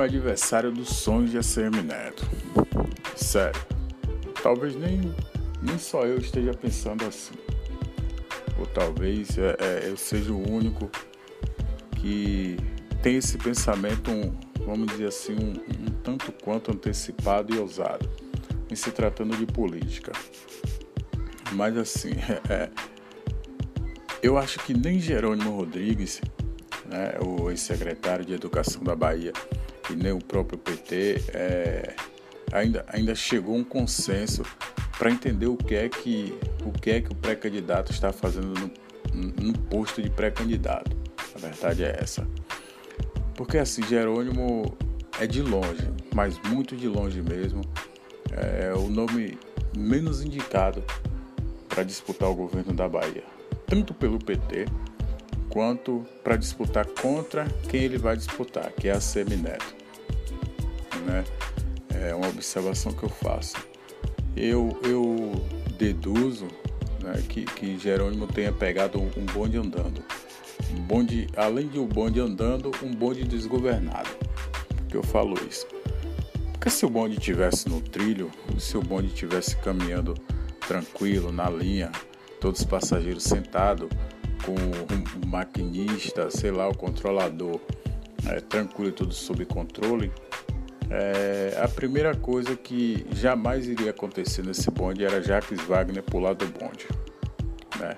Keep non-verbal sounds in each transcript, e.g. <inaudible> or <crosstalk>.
É adversário dos sonhos de ACM Neto. Sério, talvez nem, nem só eu esteja pensando assim. Ou talvez é, é, eu seja o único que tem esse pensamento, um, vamos dizer assim, um, um tanto quanto antecipado e ousado, em se tratando de política. Mas assim, <laughs> é, eu acho que nem Jerônimo Rodrigues, né, o ex-secretário de Educação da Bahia, e nem o próprio PT, é, ainda, ainda chegou a um consenso para entender o que é que o que é que o pré-candidato está fazendo no, no posto de pré-candidato. A verdade é essa. Porque assim, Jerônimo é de longe, mas muito de longe mesmo, é o nome menos indicado para disputar o governo da Bahia tanto pelo PT quanto para disputar contra quem ele vai disputar, que é a Semineto. Né? É uma observação que eu faço. Eu, eu deduzo né, que, que Jerônimo tenha pegado um bonde andando. Um bonde, além de um bonde andando, um bonde desgovernado. Que eu falo isso. Porque se o bonde estivesse no trilho, se o bonde estivesse caminhando tranquilo, na linha, todos os passageiros sentados, com o maquinista, sei lá, o controlador é, tranquilo e tudo sob controle, é, a primeira coisa que jamais iria acontecer nesse bonde era Jacques Wagner pular do bonde. Né?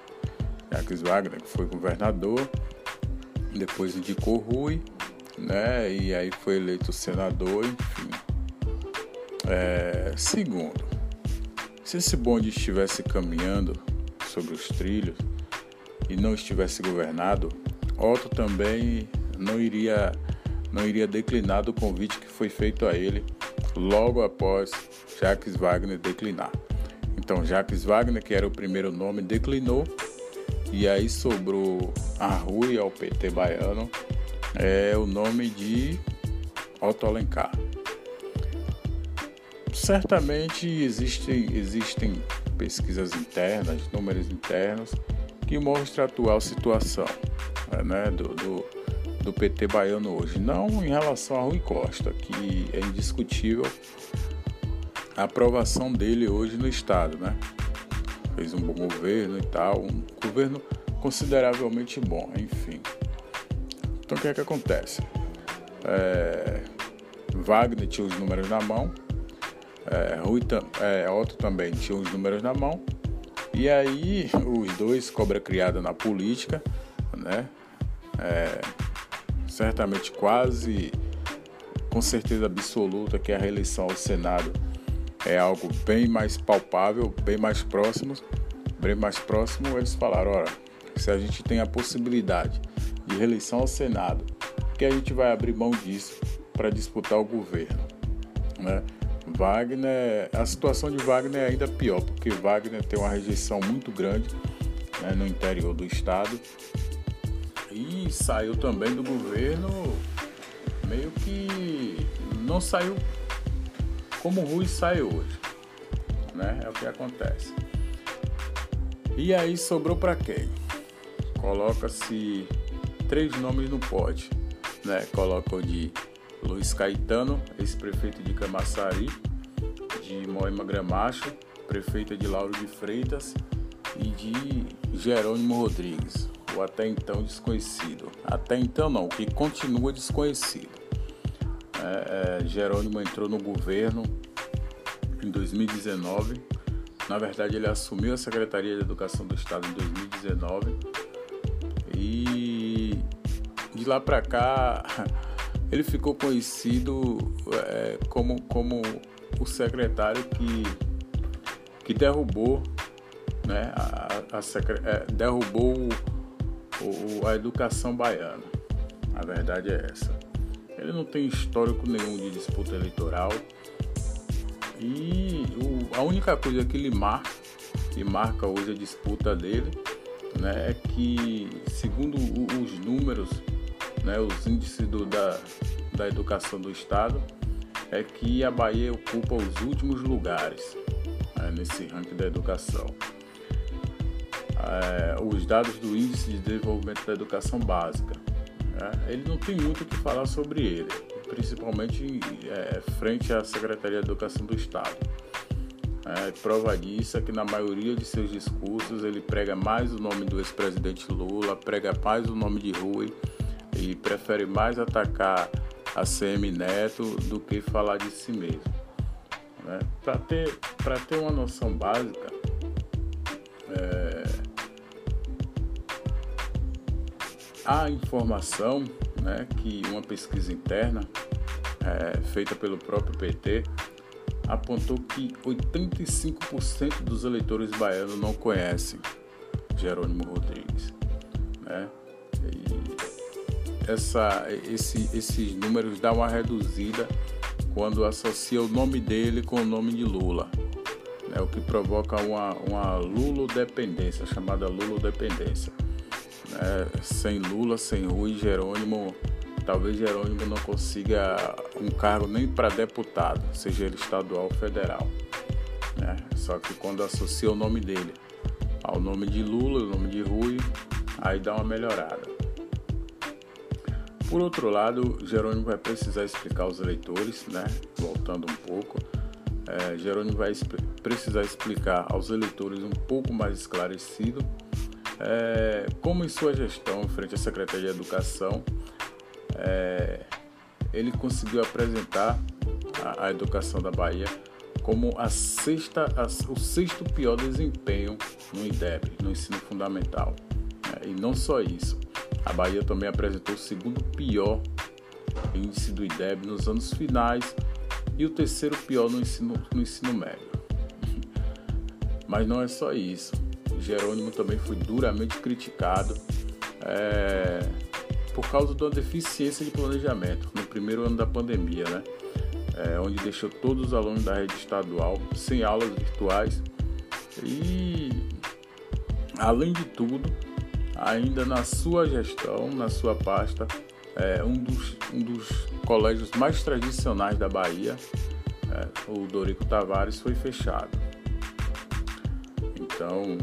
Jacques Wagner, que foi governador, depois indicou Rui, né? e aí foi eleito senador, enfim. É, segundo, se esse bonde estivesse caminhando sobre os trilhos e não estivesse governado, Otto também não iria não iria declinar do convite que foi feito a ele logo após Jacques Wagner declinar. Então Jacques Wagner, que era o primeiro nome, declinou e aí sobrou a Rui ao PT baiano é o nome de Otto Alencar. Certamente existem, existem pesquisas internas, números internos, que mostram a atual situação né, do, do, do, PT baiano hoje. Não em relação a Rui Costa, que é indiscutível a aprovação dele hoje no Estado. Né? Fez um bom governo e tal, um governo consideravelmente bom, enfim. Então o que é que acontece? É, Wagner tinha os números na mão, é, Rui, é, Otto também tinha os números na mão. E aí os dois, cobra criada na política, né? É, certamente quase com certeza absoluta que a reeleição ao Senado é algo bem mais palpável, bem mais próximo, bem mais próximo, eles falaram, ora, se a gente tem a possibilidade de reeleição ao Senado, que a gente vai abrir mão disso para disputar o governo, né? Wagner, a situação de Wagner é ainda pior, porque Wagner tem uma rejeição muito grande né, no interior do estado e saiu também do governo meio que não saiu como o Rui sai hoje, né? É o que acontece. E aí sobrou para quem? Coloca-se três nomes no pote, né? Coloca o de Luiz Caetano, ex-prefeito de Camaçari, de Moema Gramacho, prefeita de Lauro de Freitas e de Jerônimo Rodrigues, o até então desconhecido. Até então não, que continua desconhecido. É, é, Jerônimo entrou no governo em 2019. Na verdade, ele assumiu a Secretaria de Educação do Estado em 2019 e de lá para cá <laughs> ele ficou conhecido é, como, como o secretário que, que derrubou, né, a, a, a é, derrubou o, o, a educação baiana. A verdade é essa. Ele não tem histórico nenhum de disputa eleitoral e o, a única coisa que ele marca, que marca hoje a disputa dele, né, é que segundo os números né, os índices do, da, da educação do Estado, é que a Bahia ocupa os últimos lugares né, nesse ranking da educação. É, os dados do Índice de Desenvolvimento da Educação Básica. Né, ele não tem muito o que falar sobre ele. principalmente é, frente à Secretaria de Educação do Estado. É, prova disso é que na maioria de seus discursos ele prega mais o nome do ex-presidente Lula, prega mais o nome de Rui e prefere mais atacar a CM Neto do que falar de si mesmo. Né? Para ter, ter uma noção básica, é, a informação né, que uma pesquisa interna é, feita pelo próprio PT apontou que 85% dos eleitores baianos não conhecem Jerônimo Rodrigues. Né? E essa, esse, esses números dão uma reduzida quando associa o nome dele com o nome de Lula, né? o que provoca uma, uma lulodependência, chamada lulodependência. Né? Sem Lula, sem Rui Jerônimo, talvez Jerônimo não consiga um cargo nem para deputado, seja ele estadual ou federal. Né? Só que quando associa o nome dele ao nome de Lula, o nome de Rui, aí dá uma melhorada. Por outro lado, Jerônimo vai precisar explicar aos eleitores, né? voltando um pouco, é, Jerônimo vai precisar explicar aos eleitores um pouco mais esclarecido é, como em sua gestão frente à Secretaria de Educação é, ele conseguiu apresentar a, a, educação da Bahia como a sexta, a, o sexto pior desempenho no IDEB, no ensino fundamental. É, e não só isso, a Bahia também apresentou o segundo pior índice do IDEB nos anos finais e o terceiro pior no ensino, no ensino médio. <laughs> Mas não é só isso. Jerônimo também foi duramente criticado. É, por causa da deficiência de planejamento no primeiro ano da pandemia, né? É, onde deixou todos os alunos da rede estadual sem aulas virtuais e, além de tudo, ainda na sua gestão, na sua pasta, é, um, dos, um dos colégios mais tradicionais da Bahia, o Dorico Tavares, foi fechado. Então,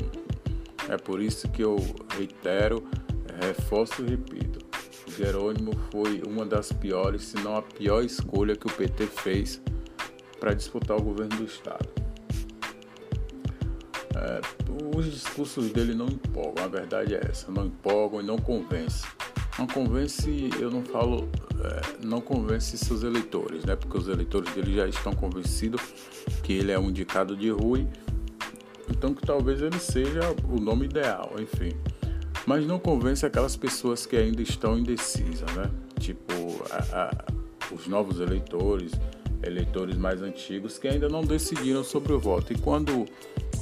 é por isso que eu reitero, reforço e repito Jerônimo foi uma das piores, se não a pior escolha que o PT fez para disputar o governo do Estado. É, os discursos dele não empolgam, a verdade é essa, não empolgam e não convence. Não convence, eu não falo, é, não convence seus eleitores, né? Porque os eleitores dele já estão convencidos que ele é um indicado de Rui, então que talvez ele seja o nome ideal, enfim mas não convence aquelas pessoas que ainda estão indecisas, né? Tipo, a, a, os novos eleitores, eleitores mais antigos que ainda não decidiram sobre o voto. E quando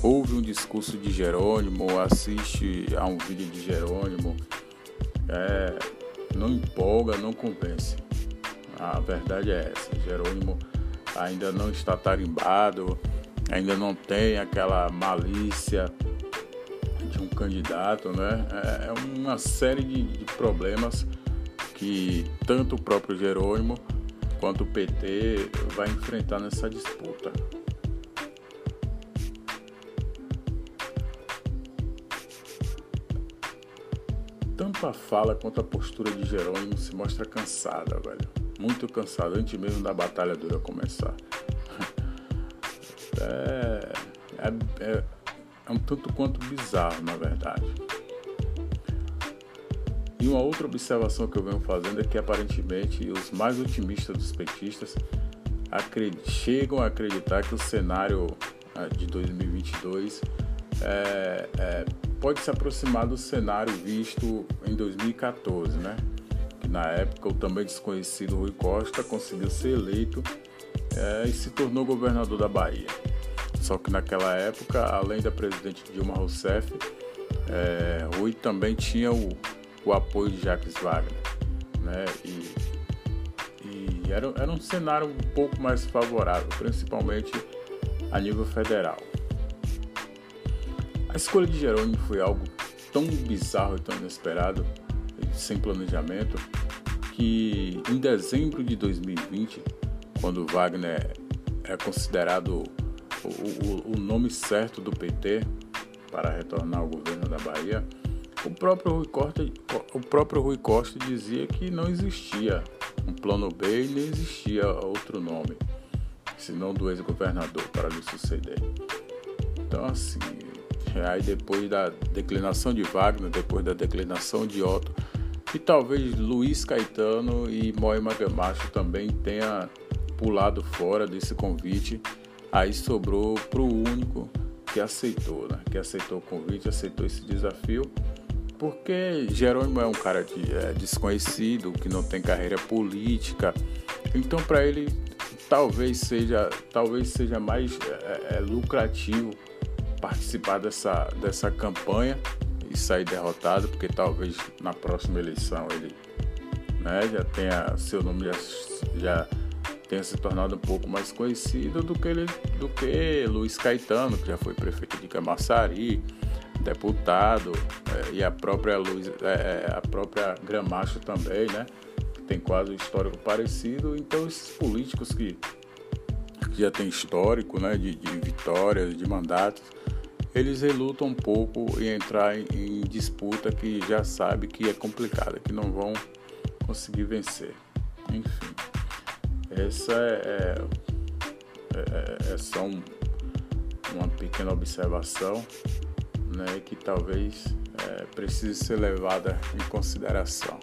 ouve um discurso de Jerônimo, ou assiste a um vídeo de Jerônimo, é, não empolga, não convence. A verdade é essa. Jerônimo ainda não está tarimbado, ainda não tem aquela malícia de um candidato, né? É, é uma série de, de problemas que tanto o próprio Jerônimo quanto o PT vai enfrentar nessa disputa. Tanto a fala quanto a postura de Jerônimo se mostra cansada, velho. Muito cansada, antes mesmo da batalha dura começar. É, é, é, é um tanto quanto bizarro, na verdade. E uma outra observação que eu venho fazendo é que aparentemente os mais otimistas dos petistas chegam a acreditar que o cenário ah, de 2022 é, é, pode se aproximar do cenário visto em 2014, né? Que na época o também desconhecido Rui Costa conseguiu ser eleito é, e se tornou governador da Bahia. Só que naquela época, além da presidente Dilma Rousseff, é, Rui também tinha o, o apoio de Jacques Wagner. Né? E, e era, era um cenário um pouco mais favorável, principalmente a nível federal. A escolha de Jerônimo foi algo tão bizarro e tão inesperado, sem planejamento, que em dezembro de 2020, quando Wagner é considerado o, o, nome certo do PT para retornar ao governo da Bahia, o próprio Rui Costa, o próprio Rui Costa dizia que não existia um plano B e nem existia outro nome, senão do ex-governador para lhe suceder. Então, assim, aí depois da declinação de Wagner, depois da declinação de Otto, e talvez Luiz Caetano e Moema Gamacho também tenha pulado fora desse convite, aí sobrou para o único que aceitou, né? que aceitou o convite, aceitou esse desafio, porque Jerônimo é um cara de, é, desconhecido, que não tem carreira política, então para ele talvez seja, talvez seja mais é, é, lucrativo participar dessa, dessa campanha e sair derrotado, porque talvez na próxima eleição ele né, já tenha seu nome já, já tenha se tornado um pouco mais conhecido do que, ele, do que Luiz Caetano, que já foi prefeito de Camaçari, deputado, é, e a própria, Luiz, é, a própria Gramacho também, né? Tem quase um histórico parecido. Então, esses políticos que, que já têm histórico né, de, de vitórias, de mandatos, eles relutam um pouco em entrar em, em disputa que já sabe que é complicada, que não vão conseguir vencer. Enfim. Essa é, é, é, é só um, uma pequena observação né, que talvez é, precise ser levada em consideração.